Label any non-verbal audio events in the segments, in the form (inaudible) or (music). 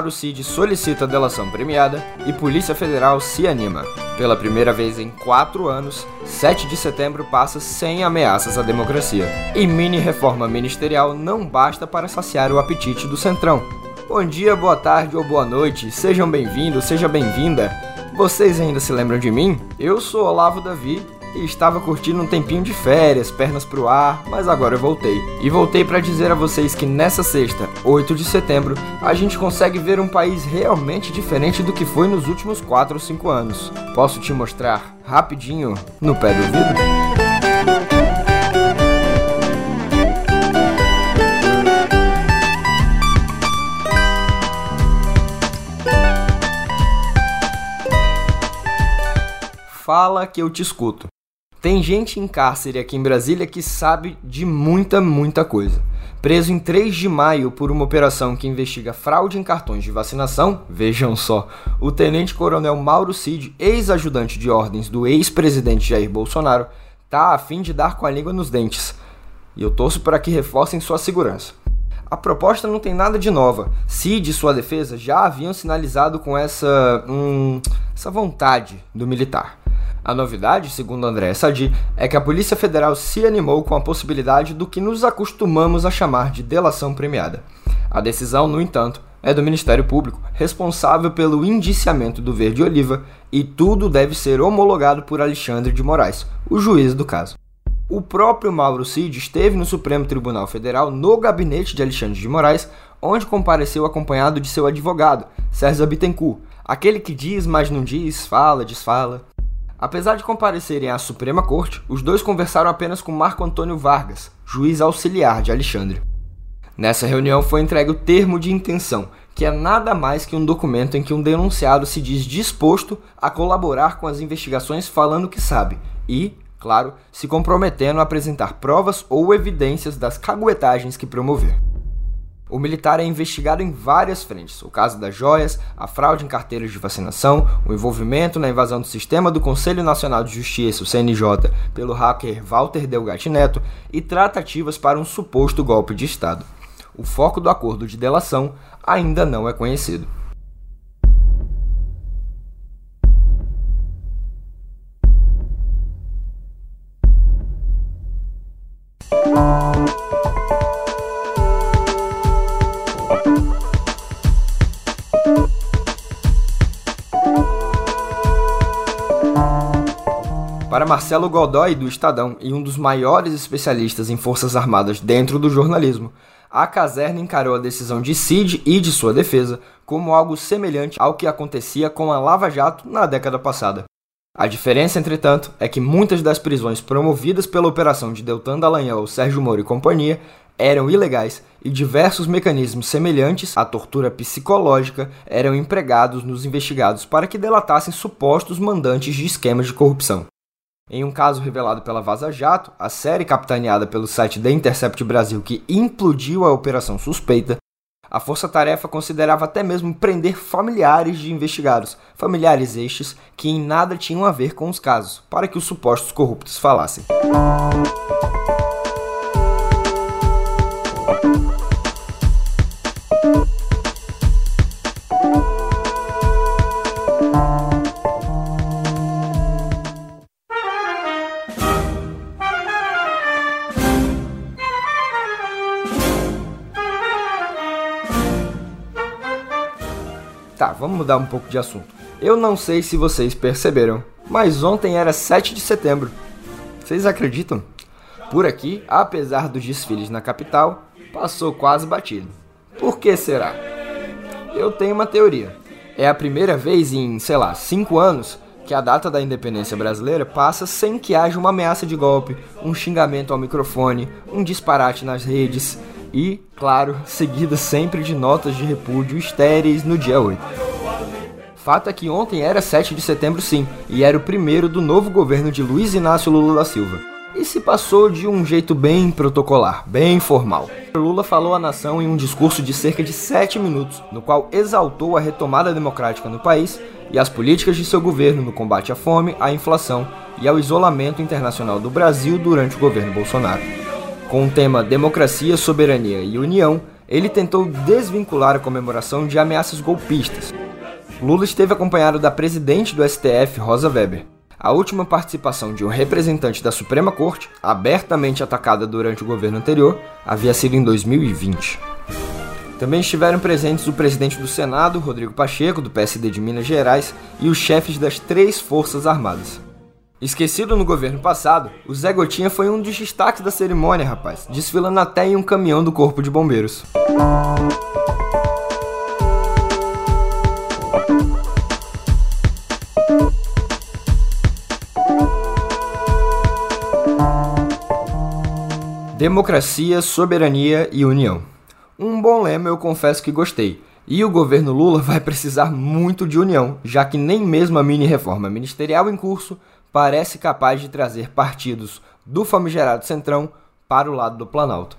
Mauro Cid solicita delação premiada e Polícia Federal se anima. Pela primeira vez em quatro anos, 7 de setembro passa sem ameaças à democracia. E mini reforma ministerial não basta para saciar o apetite do Centrão. Bom dia, boa tarde ou boa noite, sejam bem-vindos, seja bem-vinda. Vocês ainda se lembram de mim? Eu sou Olavo Davi e estava curtindo um tempinho de férias, pernas pro ar, mas agora eu voltei. E voltei para dizer a vocês que nessa sexta, 8 de setembro, a gente consegue ver um país realmente diferente do que foi nos últimos 4 ou 5 anos. Posso te mostrar rapidinho no pé do vidro? Fala que eu te escuto. Tem gente em cárcere aqui em Brasília que sabe de muita, muita coisa. Preso em 3 de maio por uma operação que investiga fraude em cartões de vacinação, vejam só, o tenente-coronel Mauro Cid, ex-ajudante de ordens do ex-presidente Jair Bolsonaro, tá a fim de dar com a língua nos dentes. E eu torço para que reforcem sua segurança. A proposta não tem nada de nova. Cid e sua defesa já haviam sinalizado com essa, hum, essa vontade do militar. A novidade, segundo André Sadi, é que a Polícia Federal se animou com a possibilidade do que nos acostumamos a chamar de delação premiada. A decisão, no entanto, é do Ministério Público, responsável pelo indiciamento do Verde Oliva, e tudo deve ser homologado por Alexandre de Moraes, o juiz do caso. O próprio Mauro Cid esteve no Supremo Tribunal Federal no gabinete de Alexandre de Moraes, onde compareceu acompanhado de seu advogado, César Bittencourt, aquele que diz, mas não diz, fala, desfala. Apesar de comparecerem à Suprema Corte, os dois conversaram apenas com Marco Antônio Vargas, juiz auxiliar de Alexandre. Nessa reunião foi entregue o termo de intenção, que é nada mais que um documento em que um denunciado se diz disposto a colaborar com as investigações falando que sabe e, claro, se comprometendo a apresentar provas ou evidências das caguetagens que promover. O militar é investigado em várias frentes: o caso das joias, a fraude em carteiras de vacinação, o envolvimento na invasão do sistema do Conselho Nacional de Justiça, o CNJ, pelo hacker Walter Delgatti Neto e tratativas para um suposto golpe de Estado. O foco do acordo de delação ainda não é conhecido. Marcelo Godoy, do Estadão, e um dos maiores especialistas em Forças Armadas dentro do jornalismo, a caserna encarou a decisão de Cid e de sua defesa como algo semelhante ao que acontecia com a Lava Jato na década passada. A diferença, entretanto, é que muitas das prisões promovidas pela operação de Deltan Dallagnol, Sérgio Moro e companhia eram ilegais e diversos mecanismos semelhantes à tortura psicológica eram empregados nos investigados para que delatassem supostos mandantes de esquemas de corrupção. Em um caso revelado pela Vaza Jato, a série capitaneada pelo site The Intercept Brasil que implodiu a operação suspeita, a Força Tarefa considerava até mesmo prender familiares de investigados, familiares estes que em nada tinham a ver com os casos, para que os supostos corruptos falassem. Mudar um pouco de assunto. Eu não sei se vocês perceberam, mas ontem era 7 de setembro. Vocês acreditam? Por aqui, apesar dos desfiles na capital, passou quase batido. Por que será? Eu tenho uma teoria. É a primeira vez em, sei lá, 5 anos que a data da independência brasileira passa sem que haja uma ameaça de golpe, um xingamento ao microfone, um disparate nas redes, e, claro, seguida sempre de notas de repúdio estéreis no dia 8. Fato é que ontem era 7 de setembro sim, e era o primeiro do novo governo de Luiz Inácio Lula da Silva. E se passou de um jeito bem protocolar, bem formal. Lula falou à nação em um discurso de cerca de 7 minutos, no qual exaltou a retomada democrática no país e as políticas de seu governo no combate à fome, à inflação e ao isolamento internacional do Brasil durante o governo Bolsonaro. Com o tema Democracia, Soberania e União, ele tentou desvincular a comemoração de ameaças golpistas. Lula esteve acompanhado da presidente do STF, Rosa Weber. A última participação de um representante da Suprema Corte, abertamente atacada durante o governo anterior, havia sido em 2020. Também estiveram presentes o presidente do Senado, Rodrigo Pacheco, do PSD de Minas Gerais, e os chefes das três Forças Armadas. Esquecido no governo passado, o Zé Gotinha foi um dos destaques da cerimônia, rapaz, desfilando até em um caminhão do Corpo de Bombeiros. Democracia, soberania e união. Um bom lema eu confesso que gostei. E o governo Lula (laughs) vai precisar muito de união, já que nem mesmo a mini reforma ministerial em curso parece capaz de trazer partidos do famigerado Centrão para o lado do Planalto.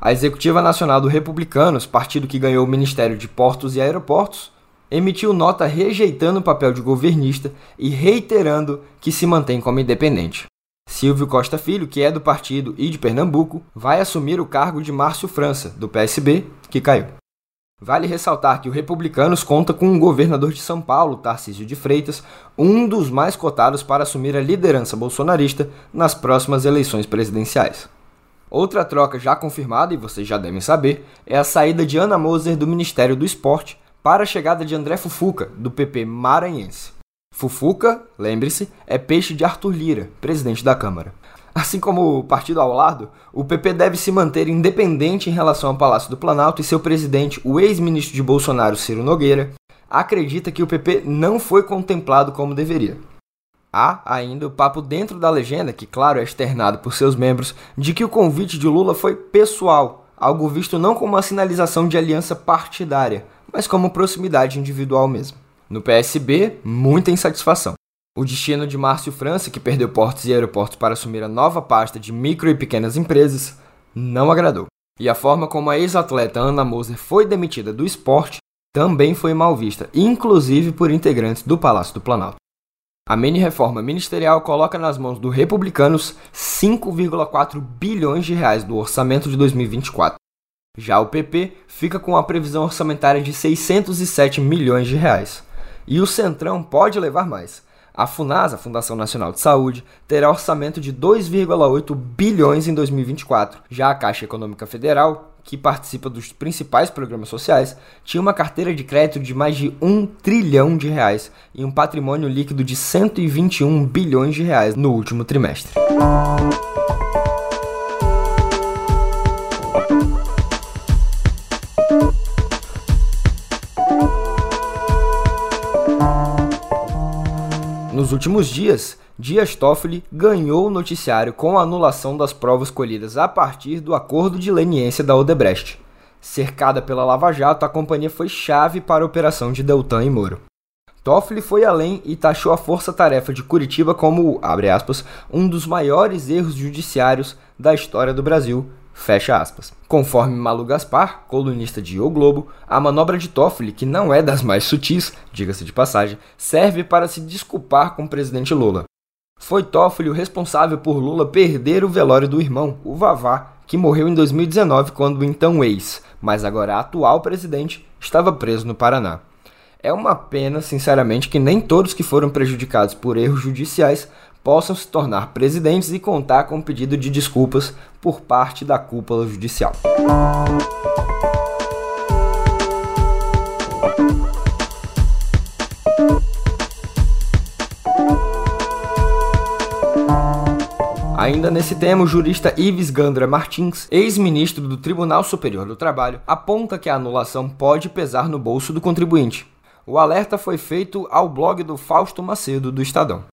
A Executiva Nacional do Republicanos, partido que ganhou o Ministério de Portos e Aeroportos, emitiu nota rejeitando o papel de governista e reiterando que se mantém como independente. Silvio Costa Filho, que é do partido e de Pernambuco, vai assumir o cargo de Márcio França, do PSB, que caiu. Vale ressaltar que o Republicanos conta com o governador de São Paulo, Tarcísio de Freitas, um dos mais cotados para assumir a liderança bolsonarista nas próximas eleições presidenciais. Outra troca já confirmada, e vocês já devem saber, é a saída de Ana Moser do Ministério do Esporte para a chegada de André Fufuca, do PP maranhense. Fufuca, lembre-se, é peixe de Arthur Lira, presidente da Câmara. Assim como o partido ao lado, o PP deve se manter independente em relação ao Palácio do Planalto e seu presidente, o ex-ministro de Bolsonaro, Ciro Nogueira, acredita que o PP não foi contemplado como deveria. Há ainda o papo dentro da legenda, que claro é externado por seus membros, de que o convite de Lula foi pessoal, algo visto não como uma sinalização de aliança partidária, mas como proximidade individual mesmo. No PSB, muita insatisfação. O destino de Márcio França, que perdeu portos e aeroportos para assumir a nova pasta de micro e pequenas empresas, não agradou. E a forma como a ex-atleta Ana Moser foi demitida do esporte também foi mal vista, inclusive por integrantes do Palácio do Planalto. A mini-reforma ministerial coloca nas mãos dos republicanos 5,4 bilhões de reais do orçamento de 2024. Já o PP fica com a previsão orçamentária de 607 milhões de reais. E o Centrão pode levar mais. A FUNASA, Fundação Nacional de Saúde, terá orçamento de 2,8 bilhões em 2024. Já a Caixa Econômica Federal, que participa dos principais programas sociais, tinha uma carteira de crédito de mais de 1 trilhão de reais e um patrimônio líquido de 121 bilhões de reais no último trimestre. Nos últimos dias, Dias Toffoli ganhou o noticiário com a anulação das provas colhidas a partir do acordo de leniência da Odebrecht. Cercada pela Lava Jato, a companhia foi chave para a operação de Deltan e Moro. Toffoli foi além e taxou a força-tarefa de Curitiba como, aspas, um dos maiores erros judiciários da história do Brasil, Fecha aspas. Conforme Malu Gaspar, colunista de O Globo, a manobra de Toffoli, que não é das mais sutis, diga-se de passagem, serve para se desculpar com o presidente Lula. Foi Toffoli o responsável por Lula perder o velório do irmão, o Vavá, que morreu em 2019 quando o então ex, mas agora atual presidente, estava preso no Paraná. É uma pena, sinceramente, que nem todos que foram prejudicados por erros judiciais possam se tornar presidentes e contar com um pedido de desculpas por parte da cúpula judicial. Ainda nesse tema, o jurista Ives Gandra Martins, ex-ministro do Tribunal Superior do Trabalho, aponta que a anulação pode pesar no bolso do contribuinte. O alerta foi feito ao blog do Fausto Macedo, do Estadão.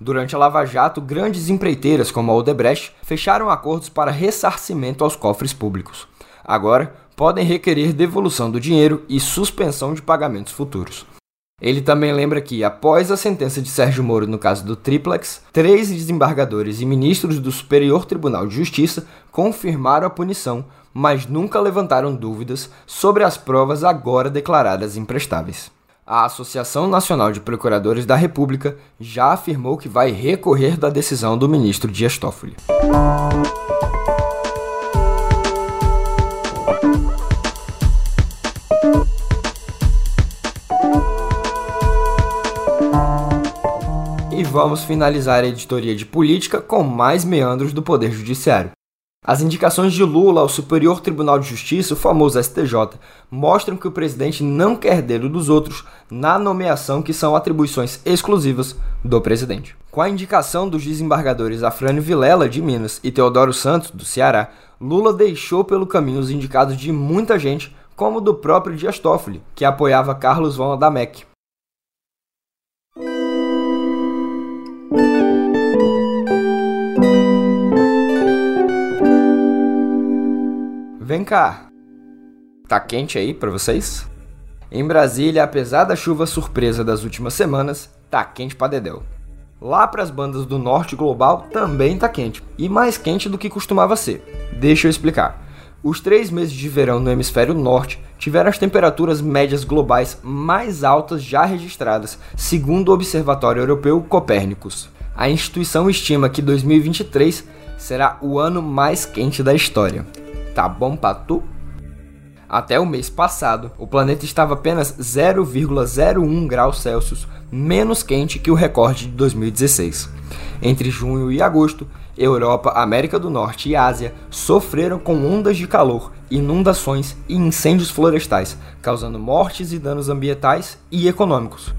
Durante a Lava Jato, grandes empreiteiras como a Odebrecht fecharam acordos para ressarcimento aos cofres públicos. Agora, podem requerer devolução do dinheiro e suspensão de pagamentos futuros. Ele também lembra que, após a sentença de Sérgio Moro no caso do Triplex, três desembargadores e ministros do Superior Tribunal de Justiça confirmaram a punição, mas nunca levantaram dúvidas sobre as provas agora declaradas imprestáveis. A Associação Nacional de Procuradores da República já afirmou que vai recorrer da decisão do ministro Dias Toffoli. E vamos finalizar a editoria de política com mais meandros do Poder Judiciário. As indicações de Lula ao Superior Tribunal de Justiça, o famoso STJ, mostram que o presidente não quer dedo dos outros na nomeação que são atribuições exclusivas do presidente. Com a indicação dos desembargadores Afrânio Vilela, de Minas, e Teodoro Santos, do Ceará, Lula deixou pelo caminho os indicados de muita gente, como do próprio Dias Toffoli, que apoiava Carlos von Adamek. Vem cá. Tá quente aí para vocês? Em Brasília, apesar da chuva surpresa das últimas semanas, tá quente pra dedéu. Lá para as bandas do norte global também tá quente, e mais quente do que costumava ser. Deixa eu explicar. Os três meses de verão no hemisfério norte tiveram as temperaturas médias globais mais altas já registradas, segundo o Observatório Europeu Copérnicos. A instituição estima que 2023 será o ano mais quente da história. Tá bom pra tu? Até o mês passado, o planeta estava apenas 0,01 graus Celsius menos quente que o recorde de 2016. Entre junho e agosto, Europa, América do Norte e Ásia sofreram com ondas de calor, inundações e incêndios florestais, causando mortes e danos ambientais e econômicos.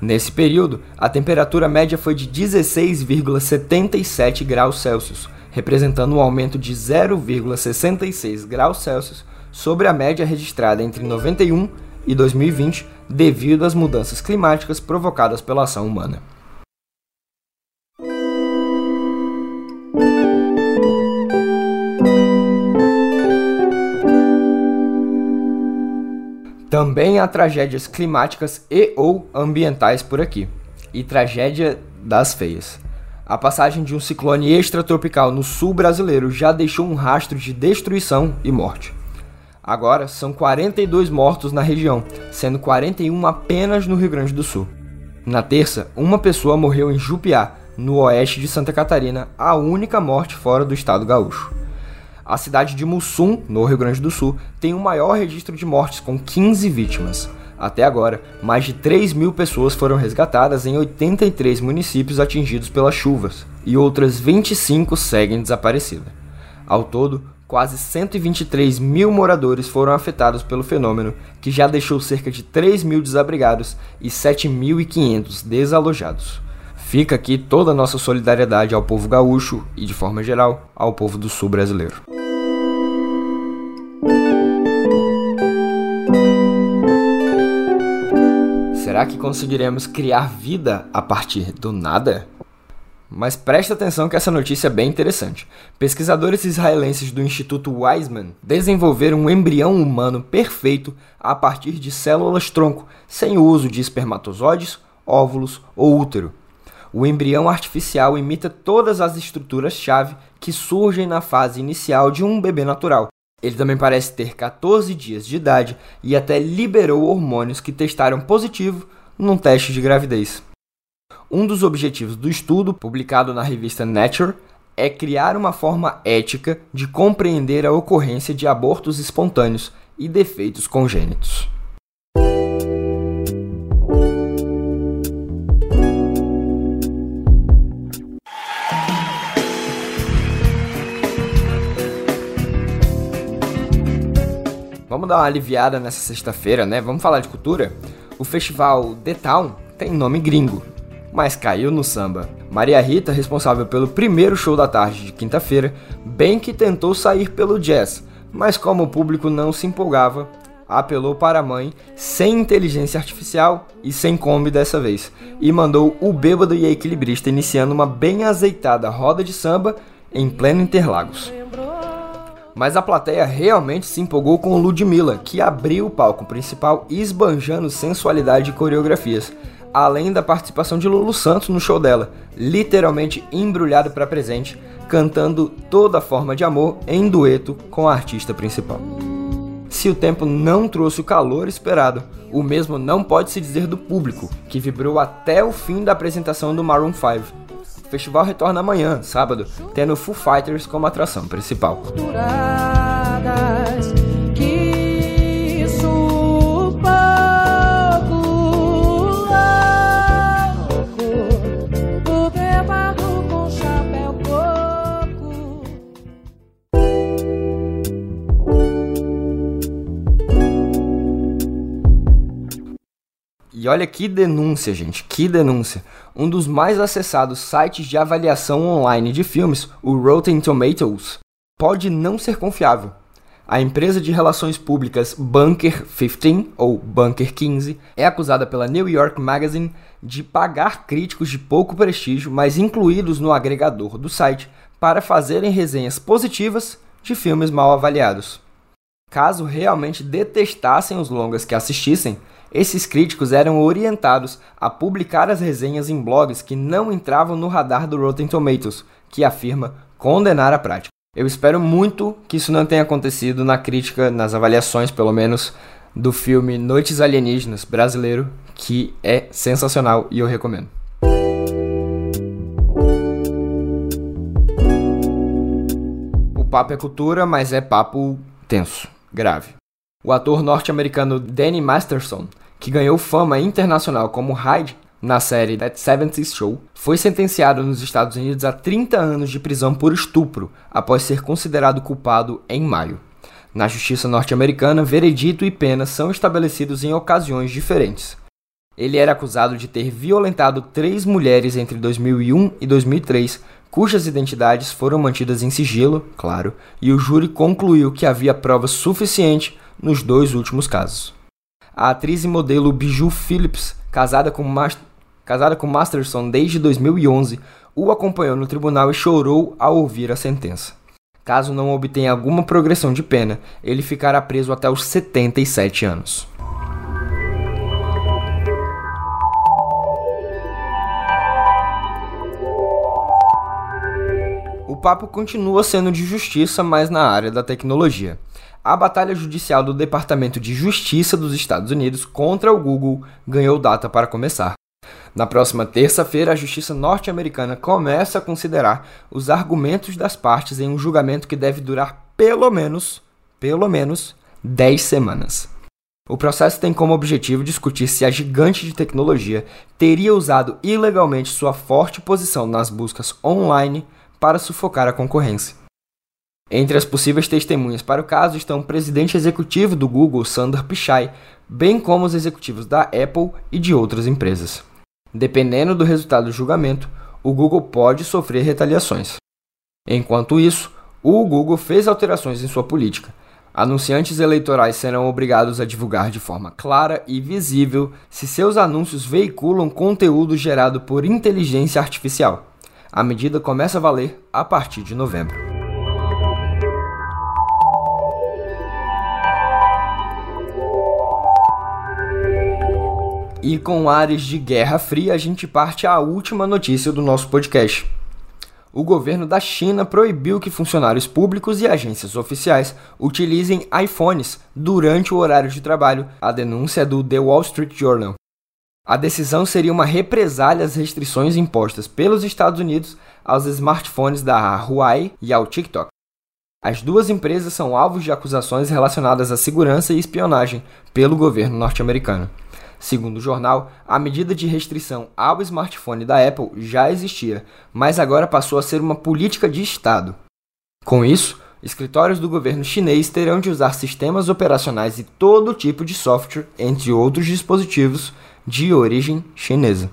Nesse período, a temperatura média foi de 16,77 graus Celsius, representando um aumento de 0,66 graus Celsius sobre a média registrada entre 91 e 2020 devido às mudanças climáticas provocadas pela ação humana. Também há tragédias climáticas e ou ambientais por aqui. E tragédia das feias. A passagem de um ciclone extratropical no sul brasileiro já deixou um rastro de destruição e morte. Agora são 42 mortos na região, sendo 41 apenas no Rio Grande do Sul. Na terça, uma pessoa morreu em Jupiá, no oeste de Santa Catarina, a única morte fora do estado gaúcho. A cidade de Mussum, no Rio Grande do Sul, tem o maior registro de mortes, com 15 vítimas. Até agora, mais de 3 mil pessoas foram resgatadas em 83 municípios atingidos pelas chuvas, e outras 25 seguem desaparecidas. Ao todo, quase 123 mil moradores foram afetados pelo fenômeno, que já deixou cerca de 3 mil desabrigados e 7.500 desalojados. Fica aqui toda a nossa solidariedade ao povo gaúcho e, de forma geral, ao povo do sul brasileiro. Será que conseguiremos criar vida a partir do nada? Mas preste atenção que essa notícia é bem interessante. Pesquisadores israelenses do Instituto Weizmann desenvolveram um embrião humano perfeito a partir de células-tronco, sem o uso de espermatozoides, óvulos ou útero. O embrião artificial imita todas as estruturas-chave que surgem na fase inicial de um bebê natural, ele também parece ter 14 dias de idade e até liberou hormônios que testaram positivo num teste de gravidez. Um dos objetivos do estudo, publicado na revista Nature, é criar uma forma ética de compreender a ocorrência de abortos espontâneos e defeitos congênitos. Dar uma aliviada nessa sexta-feira, né? Vamos falar de cultura? O festival The Town tem nome gringo, mas caiu no samba. Maria Rita, responsável pelo primeiro show da tarde de quinta-feira, bem que tentou sair pelo jazz, mas como o público não se empolgava, apelou para a mãe sem inteligência artificial e sem Kombi dessa vez, e mandou o bêbado e a equilibrista iniciando uma bem azeitada roda de samba em pleno Interlagos. Mas a plateia realmente se empolgou com Ludmilla, que abriu o palco principal esbanjando sensualidade e coreografias, além da participação de Lulu Santos no show dela, literalmente embrulhado para presente, cantando toda forma de amor em dueto com a artista principal. Se o tempo não trouxe o calor esperado, o mesmo não pode se dizer do público, que vibrou até o fim da apresentação do Maroon 5, festival retorna amanhã, sábado, tendo Foo Fighters como atração principal. Olha que denúncia, gente, que denúncia. Um dos mais acessados sites de avaliação online de filmes, o Rotten Tomatoes, pode não ser confiável. A empresa de relações públicas Bunker 15 ou Bunker 15 é acusada pela New York Magazine de pagar críticos de pouco prestígio, mas incluídos no agregador do site, para fazerem resenhas positivas de filmes mal avaliados. Caso realmente detestassem os longas que assistissem, esses críticos eram orientados a publicar as resenhas em blogs que não entravam no radar do Rotten Tomatoes, que afirma condenar a prática. Eu espero muito que isso não tenha acontecido na crítica, nas avaliações, pelo menos, do filme Noites Alienígenas brasileiro, que é sensacional e eu recomendo. O papo é cultura, mas é papo tenso, grave. O ator norte-americano Danny Masterson, que ganhou fama internacional como Hyde na série That 70 Show, foi sentenciado nos Estados Unidos a 30 anos de prisão por estupro após ser considerado culpado em maio. Na justiça norte-americana, veredito e pena são estabelecidos em ocasiões diferentes. Ele era acusado de ter violentado três mulheres entre 2001 e 2003, cujas identidades foram mantidas em sigilo, claro, e o júri concluiu que havia prova suficiente nos dois últimos casos. A atriz e modelo Biju Phillips, casada com casada com Masterson desde 2011, o acompanhou no tribunal e chorou ao ouvir a sentença. Caso não obtenha alguma progressão de pena, ele ficará preso até os 77 anos. O papo continua sendo de justiça, mas na área da tecnologia. A batalha judicial do Departamento de Justiça dos Estados Unidos contra o Google ganhou data para começar. Na próxima terça-feira, a justiça norte-americana começa a considerar os argumentos das partes em um julgamento que deve durar pelo menos, pelo menos, 10 semanas. O processo tem como objetivo discutir se a gigante de tecnologia teria usado ilegalmente sua forte posição nas buscas online para sufocar a concorrência. Entre as possíveis testemunhas para o caso estão o presidente executivo do Google, Sundar Pichai, bem como os executivos da Apple e de outras empresas. Dependendo do resultado do julgamento, o Google pode sofrer retaliações. Enquanto isso, o Google fez alterações em sua política. Anunciantes eleitorais serão obrigados a divulgar de forma clara e visível se seus anúncios veiculam conteúdo gerado por inteligência artificial. A medida começa a valer a partir de novembro. E com ares de guerra fria, a gente parte à última notícia do nosso podcast. O governo da China proibiu que funcionários públicos e agências oficiais utilizem iPhones durante o horário de trabalho. A denúncia é do The Wall Street Journal. A decisão seria uma represália às restrições impostas pelos Estados Unidos aos smartphones da Huawei e ao TikTok. As duas empresas são alvos de acusações relacionadas à segurança e espionagem pelo governo norte-americano. Segundo o jornal, a medida de restrição ao smartphone da Apple já existia, mas agora passou a ser uma política de Estado. Com isso, escritórios do governo chinês terão de usar sistemas operacionais e todo tipo de software, entre outros dispositivos, de origem chinesa.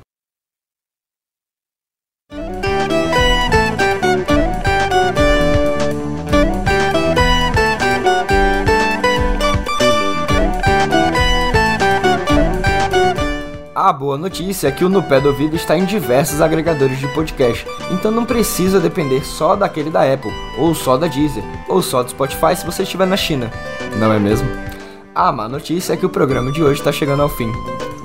A boa notícia é que o No Pé do Ouvido está em diversos agregadores de podcast, então não precisa depender só daquele da Apple, ou só da Deezer, ou só do Spotify se você estiver na China, não é mesmo? A má notícia é que o programa de hoje está chegando ao fim.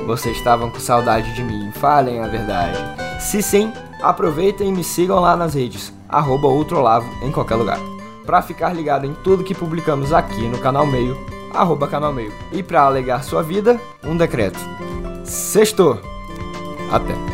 Vocês estavam com saudade de mim? Falem a verdade. Se sim, aproveitem e me sigam lá nas redes, arroba Outrolavo em qualquer lugar. Para ficar ligado em tudo que publicamos aqui no canal Meio, arroba canal Meio. E para alegar sua vida, um decreto. Sexto. Até.